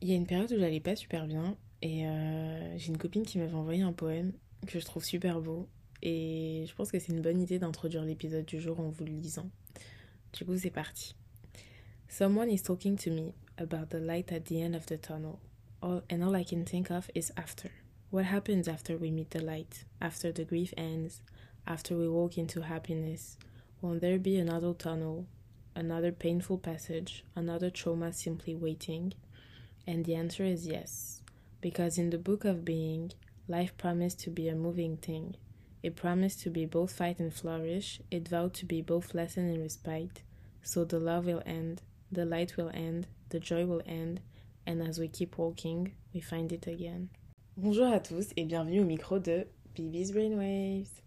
Il y a une période où j'allais pas super bien et euh, j'ai une copine qui m'avait envoyé un poème que je trouve super beau et je pense que c'est une bonne idée d'introduire l'épisode du jour en vous le lisant. Du coup, c'est parti. Someone is talking to me about the light at the end of the tunnel, and all I can think of is after. What happens after we meet the light? After the grief ends? After we walk into happiness? Won't there be another tunnel, another painful passage, another trauma simply waiting? And the answer is yes. Because in the book of being, life promised to be a moving thing. It promised to be both fight and flourish. It vowed to be both lesson and respite. So the love will end, the light will end, the joy will end, and as we keep walking, we find it again. Bonjour à tous et bienvenue au micro de Bibi's Brainwaves.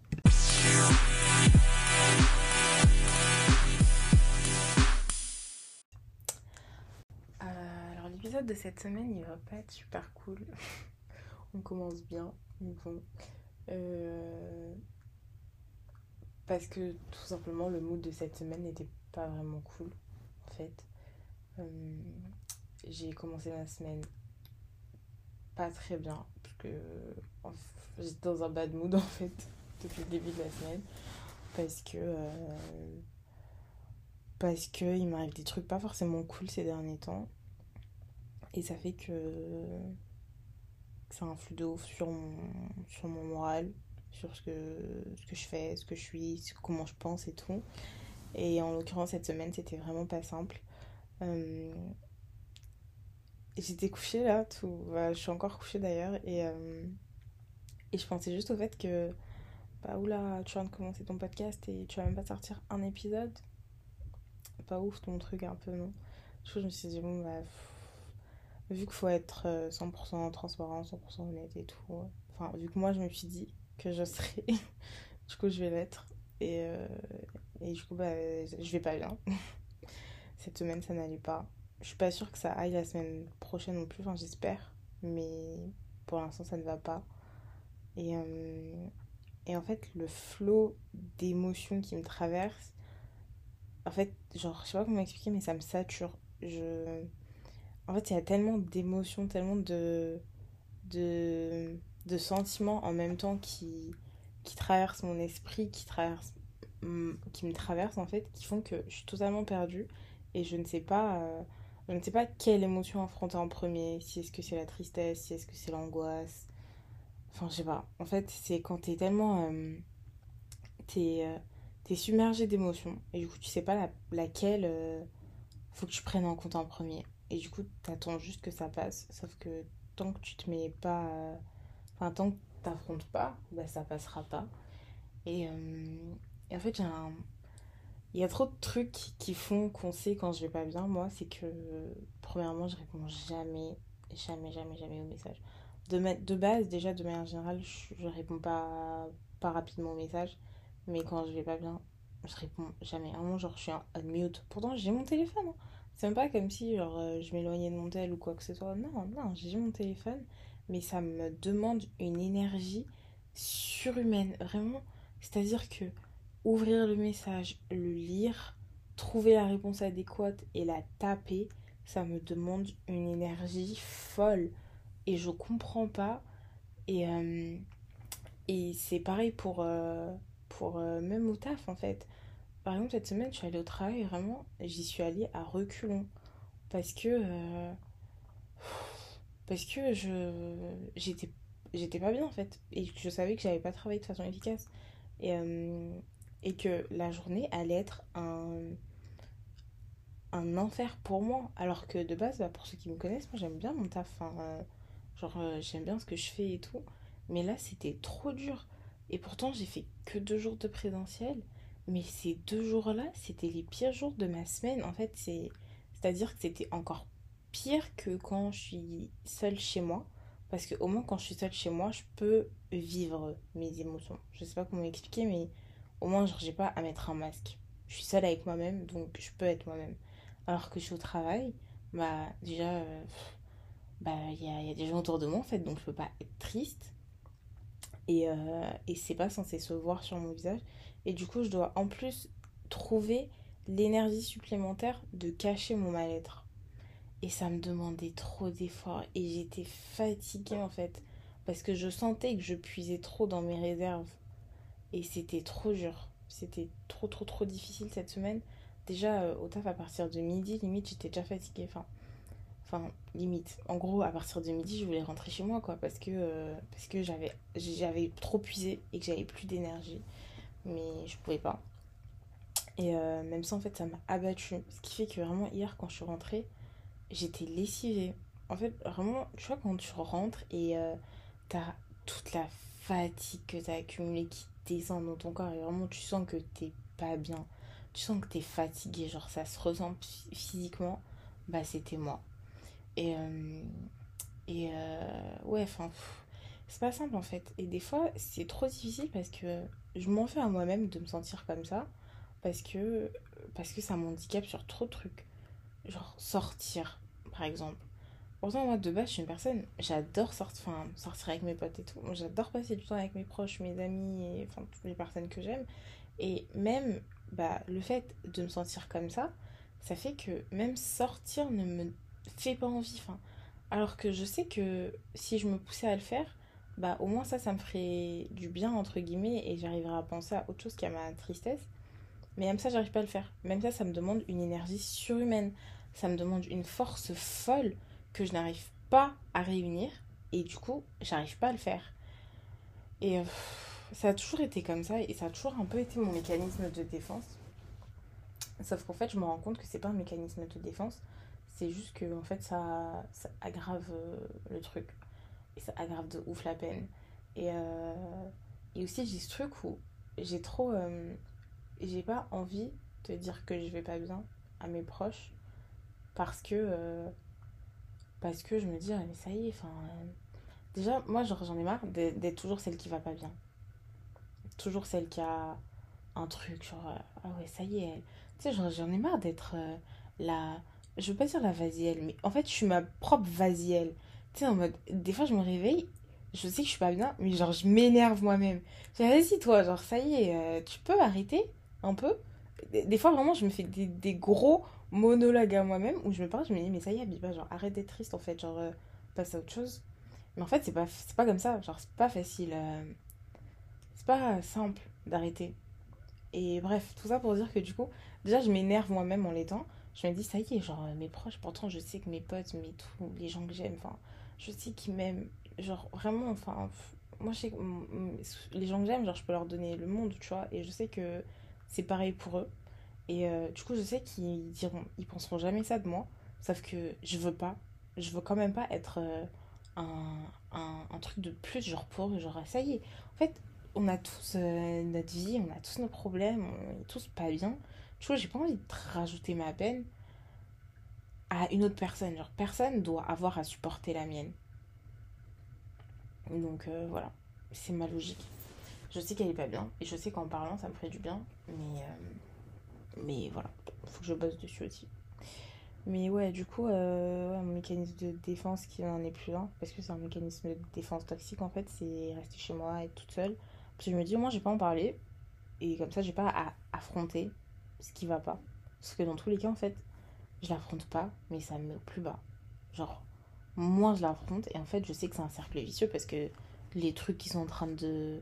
L'épisode de cette semaine il va pas être super cool. On commence bien, mais bon. Euh, parce que tout simplement le mood de cette semaine n'était pas vraiment cool en fait. Euh, j'ai commencé ma semaine pas très bien parce que j'étais dans un bad mood en fait depuis le début de la semaine parce que euh, parce que il m'arrive des trucs pas forcément cool ces derniers temps et ça fait que, ça influe de ouf sur mon, sur mon moral sur ce que, ce que je fais, ce que je suis, comment je pense et tout. Et en l'occurrence, cette semaine, c'était vraiment pas simple. Euh, J'étais couchée là, tout. Bah, je suis encore couchée d'ailleurs. Et, euh, et je pensais juste au fait que, bah oula, tu viens de commencer ton podcast et tu vas même pas sortir un épisode. Pas ouf ton truc un peu, non je me suis dit, bon, bah, vu qu'il faut être 100% euh, transparent, 100% honnête et tout. Enfin, vu que moi, je me suis dit que je serais. du coup, je vais l'être. Et, euh, et du coup, bah, je vais pas bien. Cette semaine, ça n'allait pas. Je suis pas sûre que ça aille la semaine prochaine non plus, enfin, j'espère. Mais pour l'instant, ça ne va pas. Et, euh, et en fait, le flot d'émotions qui me traverse, en fait, genre, je sais pas comment expliquer, mais ça me sature. Je... En fait, il y a tellement d'émotions, tellement de, de, sentiments en même temps qui, qui traversent mon esprit, qui, traversent, qui me traversent en fait, qui font que je suis totalement perdue et je ne sais pas, euh, je ne sais pas quelle émotion affronter en premier, si est-ce que c'est la tristesse, si est-ce que c'est l'angoisse, enfin je sais pas. En fait, c'est quand t'es tellement, euh, t'es, euh, submergé d'émotions et du coup tu sais pas la, laquelle euh, faut que tu prennes en compte en premier. Et du coup t'attends juste que ça passe, sauf que tant que tu te mets pas, enfin tant que t'affrontes pas, bah ça passera pas. Et, euh, en fait un il y a trop de trucs qui font qu'on sait quand je vais pas bien, moi, c'est que, premièrement, je réponds jamais, jamais, jamais, jamais aux messages. De, ma- de base, déjà, de manière générale, je, réponds pas, pas rapidement aux messages, mais quand je vais pas bien, je réponds jamais. Vraiment, genre, je suis en mute. Pourtant, j'ai mon téléphone, hein. C'est même pas comme si, genre, euh, je m'éloignais de mon tel ou quoi que ce soit. Non, non, j'ai mon téléphone, mais ça me demande une énergie surhumaine, vraiment. C'est-à-dire que ouvrir le message, le lire, trouver la réponse adéquate et la taper, ça me demande une énergie folle. Et je comprends pas. Et, euh, et c'est pareil pour, euh, pour même au taf en fait. Par exemple, cette semaine, je suis allée au travail, vraiment, j'y suis allée à reculons. Parce que. euh, parce que je. J'étais. J'étais pas bien en fait. Et je savais que j'avais pas travaillé de façon efficace. Et, euh, et que la journée allait être un, un enfer pour moi. Alors que de base, bah, pour ceux qui me connaissent, moi j'aime bien mon taf. Euh, genre, j'aime bien ce que je fais et tout. Mais là, c'était trop dur. Et pourtant, j'ai fait que deux jours de présentiel. Mais ces deux jours-là, c'était les pires jours de ma semaine. En fait, c'est... C'est-à-dire que c'était encore pire que quand je suis seule chez moi. Parce que au moins, quand je suis seule chez moi, je peux vivre mes émotions. Je sais pas comment expliquer, mais au moins, genre, j'ai pas à mettre un masque. Je suis seule avec moi-même, donc je peux être moi-même. Alors que je suis au travail, bah déjà, euh, bah il y a, des gens autour de moi en fait, donc je peux pas être triste. Et, euh, et c'est pas censé se voir sur mon visage. Et du coup, je dois en plus trouver l'énergie supplémentaire de cacher mon mal-être. Et ça me demandait trop d'efforts. Et j'étais fatiguée en fait. Parce que je sentais que je puisais trop dans mes réserves. Et c'était trop dur. C'était trop, trop, trop difficile cette semaine. Déjà, euh, au taf, à partir de midi, limite, j'étais déjà fatiguée. Enfin, enfin, limite. En gros, à partir de midi, je voulais rentrer chez moi, quoi. Parce que, euh, parce que j'avais, j'avais trop puisé et que j'avais plus d'énergie. Mais je pouvais pas. Et euh, même ça, en fait, ça m'a abattu. Ce qui fait que vraiment, hier, quand je suis rentrée, j'étais lessivée. En fait, vraiment, tu vois, quand tu rentres et euh, t'as toute la fatigue que t'as accumulée qui descend dans ton corps et vraiment, tu sens que t'es pas bien. Tu sens que t'es fatiguée, genre ça se ressent physiquement. Bah, c'était moi. Et, euh, et ouais, enfin, c'est pas simple en fait. Et des fois, c'est trop difficile parce que je m'en fais à moi-même de me sentir comme ça parce que, parce que ça m'handicape sur trop de trucs. Genre sortir, par exemple. Pourtant, moi, de base, je suis une personne, j'adore sortir, sortir avec mes potes et tout. J'adore passer du temps avec mes proches, mes amis, toutes les personnes que j'aime. Et même, bah, le fait de me sentir comme ça, ça fait que même sortir ne me fait pas envie. Enfin, alors que je sais que si je me poussais à le faire, bah, au moins ça, ça me ferait du bien, entre guillemets, et j'arriverai à penser à autre chose qu'à ma tristesse. Mais même ça, j'arrive pas à le faire. Même ça, ça me demande une énergie surhumaine. Ça me demande une force folle que je n'arrive pas à réunir. Et du coup, j'arrive pas à le faire. Et euh, ça a toujours été comme ça. Et ça a toujours un peu été mon mécanisme de défense. Sauf qu'en fait, je me rends compte que c'est pas un mécanisme de défense. C'est juste que en fait, ça, aggrave euh, le truc. Et ça aggrave de ouf la peine. Et, euh, et aussi, j'ai ce truc où j'ai trop j'ai pas envie de dire que je vais pas bien à mes proches parce que euh, parce que je me dis ah, mais ça y est enfin euh, déjà moi j'en ai marre d'être toujours celle qui va pas bien toujours celle qui a un truc genre euh, ah ouais ça y est tu sais j'en ai marre d'être la je veux pas dire la vasielle mais en fait je suis ma propre vasielle tu sais en mode des fois je me réveille je sais que je suis pas bien mais genre je m'énerve moi-même vas-y toi genre ça y est tu peux arrêter un peu? Des, fois, vraiment, je me fais des, gros monologues à moi-même où je me parle, je me dis, mais ça y est, Biba, genre, arrête d'être triste, en fait, genre, euh, passe à autre chose. Mais en fait, c'est pas, pas comme ça, genre, c'est pas facile. Euh, c'est pas simple d'arrêter. Et bref, tout ça pour dire que du coup, déjà, je m'énerve moi-même en l'étant. Je me dis, ça y est, genre, mes proches, pourtant, je sais que mes potes, mes tout, les gens que j'aime, enfin, je sais qu'ils m'aiment. Genre, vraiment, enfin, moi, je sais que les gens que j'aime, genre, je peux leur donner le monde, tu vois. Et je sais que c'est pareil pour eux. Et euh, du coup, je sais qu'ils diront, ils penseront jamais ça de moi. Sauf que je veux pas. Je veux quand même pas être euh, un, un, truc de plus, genre pour genre ça y est. En fait, on a tous euh, notre vie, on a tous nos problèmes, on est tous pas bien. Tu vois, j'ai pas envie de rajouter ma peine à une autre personne. Genre, personne doit avoir à supporter la mienne. Donc voilà, c'est ma logique. Je sais qu'elle est pas bien. Et je sais qu'en parlant, ça me ferait du bien. Mais, euh, mais voilà, faut que je bosse dessus aussi. Mais ouais, du coup, euh, mon mécanisme de défense qui n'en est plus là, parce que c'est un mécanisme de défense toxique en fait, c'est rester chez moi, être toute seule. Parce que je me dis, moi, j'ai pas en parler. Et comme ça, j'ai pas à affronter ce qui va pas. Parce que dans tous les cas, en fait, je l'affronte pas, mais ça me met au plus bas. Genre, moi, je l'affronte, et en fait, je sais que c'est un cercle vicieux parce que les trucs qui sont en train de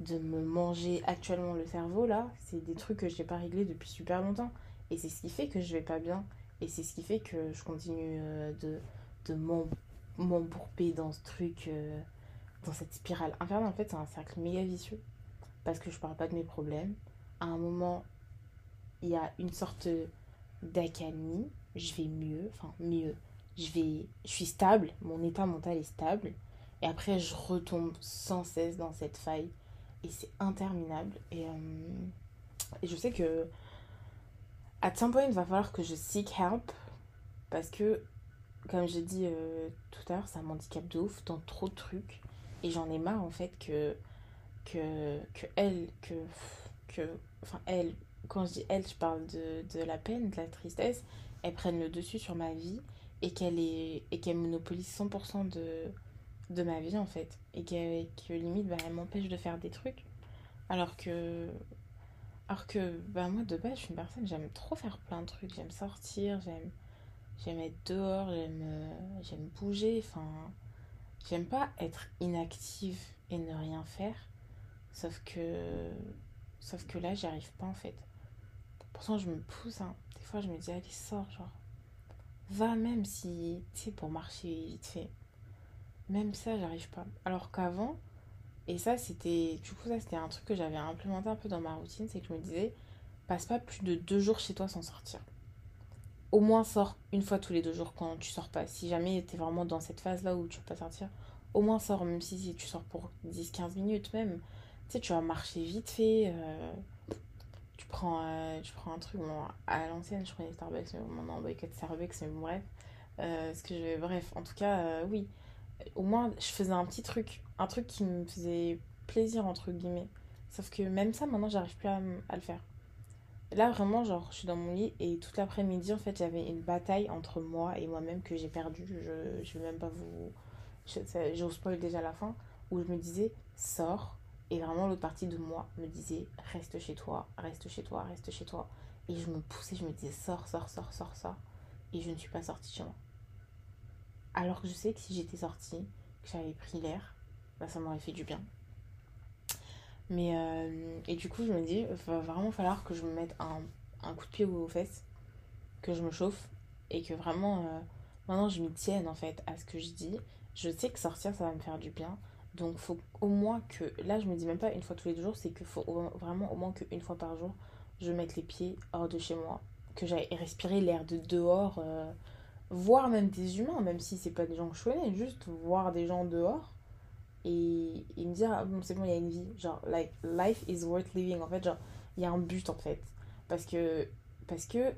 me manger actuellement le cerveau là, c'est des trucs que j'ai pas réglés depuis super longtemps. Et c'est ce qui fait que je vais pas bien. Et c'est ce qui fait que je continue euh, de, de m'embourber dans ce truc, euh, dans cette spirale infernale. En fait, c'est un cercle méga vicieux. Parce que je parle pas de mes problèmes. À un moment, il y a une sorte d'accalmie. Je vais mieux. Enfin, mieux. Je, vais, je suis stable. Mon état mental est stable. Et après, je retombe sans cesse dans cette faille et c'est interminable. Et, euh, et, je sais que à some point, il va falloir que je seek help parce que, comme j'ai dit euh, tout à l'heure, ça m'handicape de ouf dans trop de trucs. Et j'en ai marre en fait que, que, que elle, que, que, enfin elle, quand je dis elle, je parle de, de la peine, de la tristesse, elle prenne le dessus sur ma vie et qu'elle est et qu'elle monopolise 100% de de ma vie en fait. Et que, limite bah, elle m'empêche de faire des trucs. Alors que alors que bah moi de base je suis une personne j'aime trop faire plein de trucs. J'aime sortir j'aime j'aime être dehors, j'aime euh, bouger, enfin, j'aime pas être inactive et ne rien faire. Sauf que, sauf que là, j'y arrive pas en fait. Pourtant, je me pousse, hein. Des fois, je me dis, allez, sors, genre. Va même si, tu sais, pour marcher vite fait. Même ça, j'arrive pas. Alors qu'avant, et ça, c'était, du coup, ça, c'était un truc que j'avais implémenté un peu dans ma routine, c'est que je me disais, passe pas plus de deux jours chez toi sans sortir. Au moins, sors une fois tous les deux jours quand tu sors pas. Si jamais tu es vraiment dans cette phase-là où tu peux pas sortir, au moins sors, même si, tu sors pour 10-15 minutes même. Tu sais, tu vas marcher vite fait. Euh, tu, prends, euh, prends un truc, à l'ancienne, je prenais Starbucks, mais maintenant, boycott Starbucks, mais bon, bref. Euh, ce que je... Bref, en tout cas, oui. Au moins, je faisais un petit truc. Un truc qui me faisait plaisir, entre guillemets. Sauf que même ça, maintenant, j'arrive plus à, à le faire. Là, vraiment, genre, je suis dans mon lit et toute l'après-midi, en fait, j'avais une bataille entre moi et moi-même que j'ai perdue. Je, je vais même pas vous. Je, vous spoil déjà la fin. Où je me disais, sors. Et vraiment, l'autre partie de moi me disait, reste chez toi, reste chez toi, reste chez toi. Et je me poussais, je me disais, sors, sors, sors, sors, sors. Et je ne suis pas sortie chez moi. Alors que je sais que si j'étais sortie, que j'avais pris l'air, bah, ça m'aurait fait du bien. Mais, euh, et du coup, je me dis, il va vraiment falloir que je me mette un, un coup de pied aux fesses, que je me chauffe et que vraiment, euh, maintenant, je m'y tienne en fait à ce que je dis. Je sais que sortir, ça va me faire du bien. Donc, faut au moins que. Là, je me dis même pas une fois tous les deux jours, c'est qu'il faut vraiment au moins qu'une fois par jour, je mette les pieds hors de chez moi. Que j'aille respirer l'air de dehors, euh, voir même des humains, même si c'est pas des gens que je connais, juste voir des gens dehors et, me dire ah, bon c'est bon il y a une vie genre like life is worth living en fait genre il y a un but en fait parce que parce que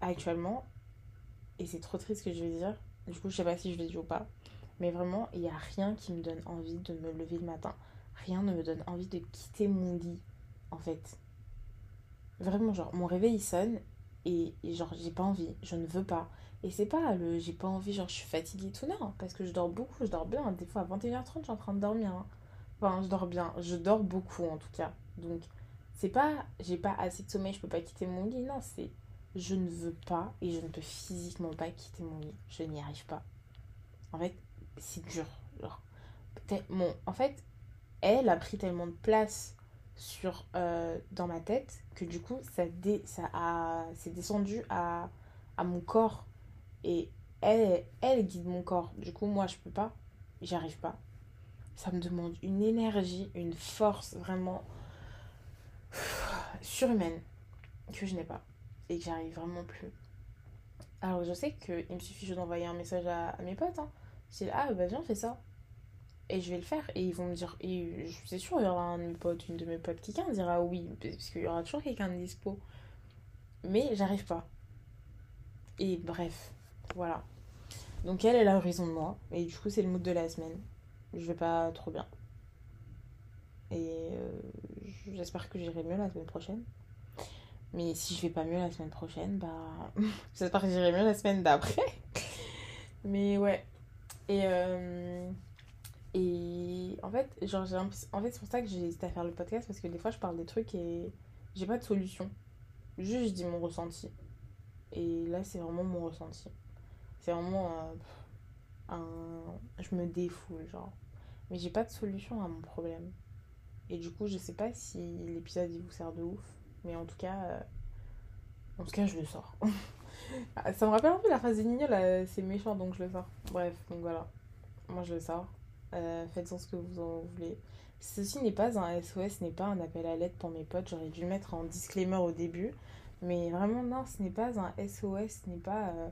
actuellement et c'est trop triste ce que je vais dire du coup je sais pas si je le dis ou pas mais vraiment il y a rien qui me donne envie de me lever le matin rien ne me donne envie de quitter mon lit en fait vraiment genre mon réveil sonne et, et genre j'ai pas envie je ne veux pas et c'est pas le j'ai pas envie, genre je suis fatiguée tout, non, parce que je dors beaucoup, je dors bien. Des fois à 21h30, je suis en train de dormir. Hein. Enfin, je dors bien, je dors beaucoup en tout cas. Donc, c'est pas j'ai pas assez de sommeil, je peux pas quitter mon lit. Non, c'est je ne veux pas et je ne peux physiquement pas quitter mon lit. Je n'y arrive pas. En fait, c'est dur. Genre, bon, en fait, elle a pris tellement de place sur euh, dans ma tête que du coup, ça, dé, ça a, c'est descendu à, à mon corps et elle, elle guide mon corps. Du coup, moi, je peux pas. J'y arrive pas. Ça me demande une énergie, une force vraiment surhumaine que je n'ai pas. Et que j'arrive vraiment plus. Alors, je sais qu'il me suffit juste d'envoyer un message à, mes potes. Hein. C'est ah, bah viens, fais ça. Et je vais le faire. Et ils vont me dire. Et c'est sûr, il y aura un de mes potes, une de mes potes, quelqu'un dira oui. Parce qu'il y aura toujours quelqu'un de dispo. Mais j'arrive pas. Et bref, voilà. Donc elle, elle a raison de moi. Et du coup, c'est le mood de la semaine. Je vais pas trop bien. Et euh, j'espère que j'irai mieux la semaine prochaine. Mais si je vais pas mieux la semaine prochaine, bah. j'espère que j'irai mieux la semaine d'après. Mais ouais. Et. Euh, et en fait, genre, en fait, c'est pour ça que j'ai hésité à faire le podcast parce que des fois, je parle des trucs et j'ai pas de solution. Juste, je dis mon ressenti. Et là, c'est vraiment mon ressenti. C'est vraiment un, Je me défoule, genre. Mais j'ai pas de solution à mon problème. Et du coup, je sais pas si l'épisode il vous sert de ouf. Mais en tout cas. Euh, en tout cas, je le sors. Ah, ça me rappelle un peu la phrase des. C'est méchant, donc je le sors. Bref, donc voilà. Moi, je le sors. Euh, faites-en ce que vous en voulez. Ceci n'est pas un SOS, n'est pas un appel à l'aide pour mes potes. J'aurais dû le mettre en disclaimer au début. Mais vraiment, non, ce n'est pas un SOS, ce n'est pas. Euh,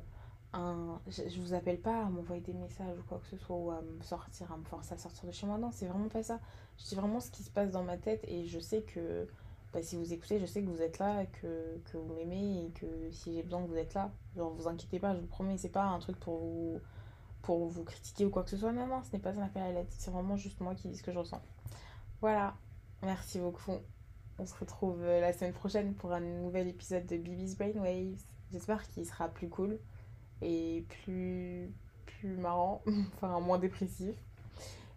je, vous appelle pas à m'envoyer des messages ou quoi que ce soit ou à me sortir, à me forcer à sortir de chez moi. Non, c'est vraiment pas ça. Je dis vraiment ce qui se passe dans ma tête et je sais que bah, si vous écoutez, je sais que vous êtes là, que, que vous m'aimez et que si j'ai besoin que vous êtes là. Genre, vous inquiétez pas, je vous promets, c'est pas un truc pour vous, pour vous critiquer ou quoi que ce soit. Non, non, ce n'est pas un appel à l'aide. C'est vraiment juste moi qui dis ce que je ressens. Voilà. Merci beaucoup. On se retrouve euh, la semaine prochaine pour un nouvel épisode de Bibi's Brainwaves. J'espère qu'il sera plus cool et plus, plus marrant, enfin moins dépressif.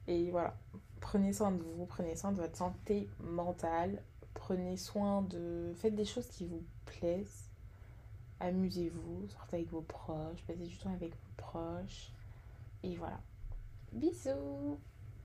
Et voilà, prenez soin de vous, prenez soin de votre santé mentale, prenez soin de... Faites des choses qui vous plaisent. amusez-vous, sortez avec vos proches, passez du temps avec vos proches. Et voilà. Bisous